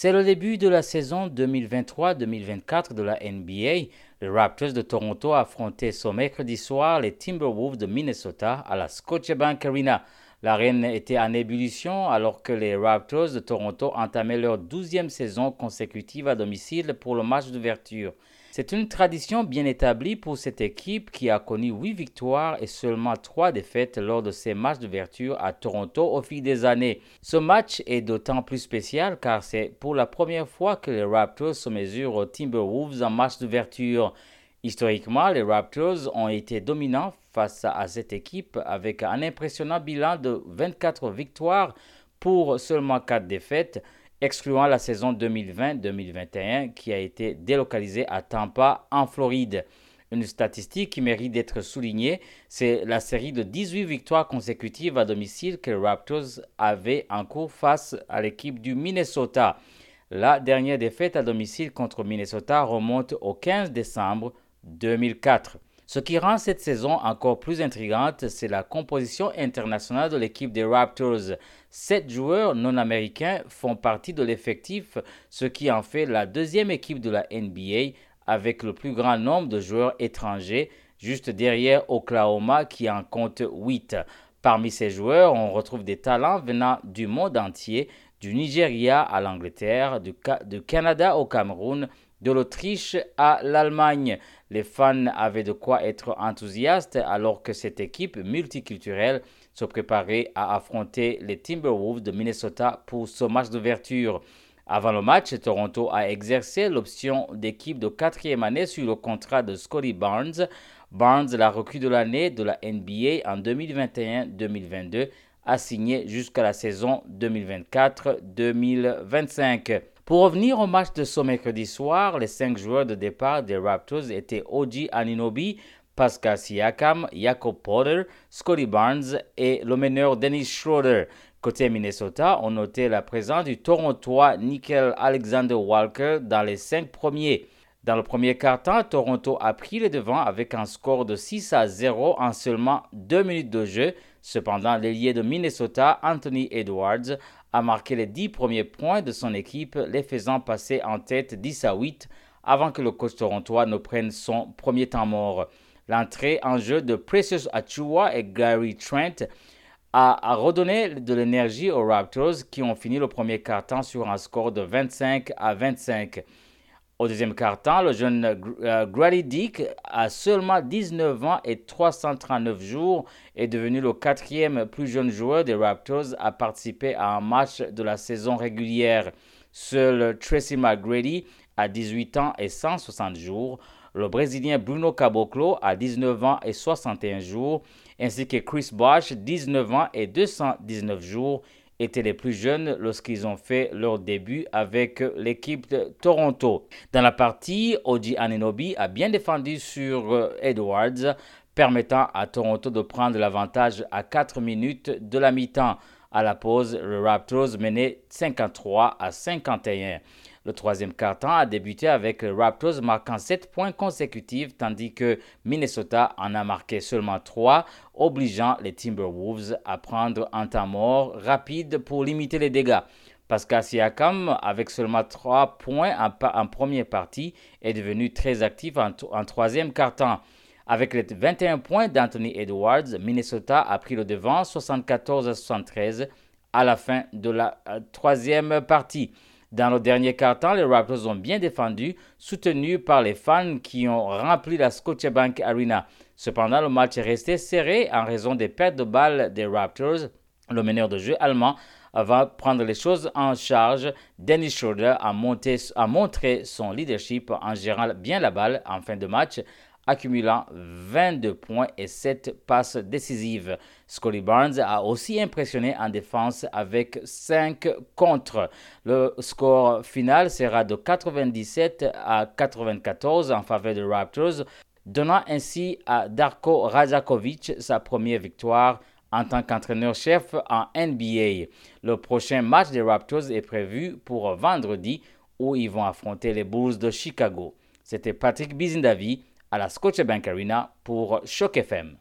C'est le début de la saison 2023-2024 de la NBA. Les Raptors de Toronto affrontaient ce mercredi soir les Timberwolves de Minnesota à la Scotiabank Arena. L'arène était en ébullition alors que les Raptors de Toronto entamaient leur douzième saison consécutive à domicile pour le match d'ouverture. C'est une tradition bien établie pour cette équipe qui a connu 8 victoires et seulement 3 défaites lors de ses matchs d'ouverture à Toronto au fil des années. Ce match est d'autant plus spécial car c'est pour la première fois que les Raptors se mesurent aux Timberwolves en match d'ouverture. Historiquement, les Raptors ont été dominants face à cette équipe avec un impressionnant bilan de 24 victoires pour seulement 4 défaites excluant la saison 2020-2021 qui a été délocalisée à Tampa, en Floride. Une statistique qui mérite d'être soulignée, c'est la série de 18 victoires consécutives à domicile que les Raptors avaient en cours face à l'équipe du Minnesota. La dernière défaite à domicile contre Minnesota remonte au 15 décembre 2004. Ce qui rend cette saison encore plus intrigante, c'est la composition internationale de l'équipe des Raptors. Sept joueurs non américains font partie de l'effectif, ce qui en fait la deuxième équipe de la NBA avec le plus grand nombre de joueurs étrangers, juste derrière Oklahoma qui en compte 8. Parmi ces joueurs, on retrouve des talents venant du monde entier, du Nigeria à l'Angleterre, du, du Canada au Cameroun, de l'Autriche à l'Allemagne. Les fans avaient de quoi être enthousiastes alors que cette équipe multiculturelle se préparait à affronter les Timberwolves de Minnesota pour ce match d'ouverture. Avant le match, Toronto a exercé l'option d'équipe de quatrième année sur le contrat de Scotty Barnes. Barnes, la recrue de l'année de la NBA en 2021-2022, a signé jusqu'à la saison 2024-2025. Pour revenir au match de ce mercredi soir, les cinq joueurs de départ des Raptors étaient Oji Aninobi, Pascal Siakam, Jacob Porter, Scotty Barnes et le meneur Dennis Schroeder. Côté Minnesota, on notait la présence du Torontois Nickel Alexander Walker dans les cinq premiers. Dans le premier quart-temps, Toronto a pris le devant avec un score de 6 à 0 en seulement deux minutes de jeu. Cependant, l'ailier de Minnesota, Anthony Edwards, a marqué les 10 premiers points de son équipe, les faisant passer en tête 10 à 8 avant que le coach torontois ne prenne son premier temps mort. L'entrée en jeu de Precious Achua et Gary Trent a, redonné de l'énergie aux Raptors qui ont fini le premier quart-temps sur un score de 25 à 25. Au deuxième quart-temps, le jeune euh, Grady Dick, à seulement 19 ans et 339 jours, est devenu le quatrième plus jeune joueur des Raptors à participer à un match de la saison régulière. Seul Tracy McGrady, à 18 ans et 160 jours, le Brésilien Bruno Caboclo, à 19 ans et 61 jours, ainsi que Chris Bosh, 19 ans et 219 jours, étaient les plus jeunes lorsqu'ils ont fait leur début avec l'équipe de Toronto. Dans la partie, Oji Anenobi a bien défendu sur Edwards, permettant à Toronto de prendre l'avantage à 4 minutes de la mi-temps. À la pause, le Raptors menait 53 à 51. Le troisième quart-temps a débuté avec les Raptors marquant 7 points consécutifs, tandis que Minnesota en a marqué seulement 3, obligeant les Timberwolves à prendre un temps mort rapide pour limiter les dégâts. Pascal Siakam, avec seulement 3 points en, première partie, est devenu très actif en, troisième quart-temps. Avec les 21 points d'Anthony Edwards, Minnesota a pris le devant 74 à 73 à la fin de la euh, troisième partie. Dans le dernier quart-temps, les Raptors ont bien défendu, soutenus par les fans qui ont rempli la Scotiabank Arena. Cependant, le match est resté serré en raison des pertes de balles des Raptors. Le meneur de jeu allemand va prendre les choses en charge. Dennis Schroeder a, a montré son leadership en gérant bien la balle en fin de match accumulant 22 points et 7 passes décisives. Scotty Barnes a aussi impressionné en défense avec 5 contre. Le score final sera de 97 à 94 en faveur des Raptors, donnant ainsi à Darko Rajakovic sa première victoire en tant qu'entraîneur-chef en NBA. Le prochain match des Raptors est prévu pour vendredi où ils vont affronter les Bulls de Chicago. C'était Patrick Bizindavi à la Scotiabank Arena pour Choc FM.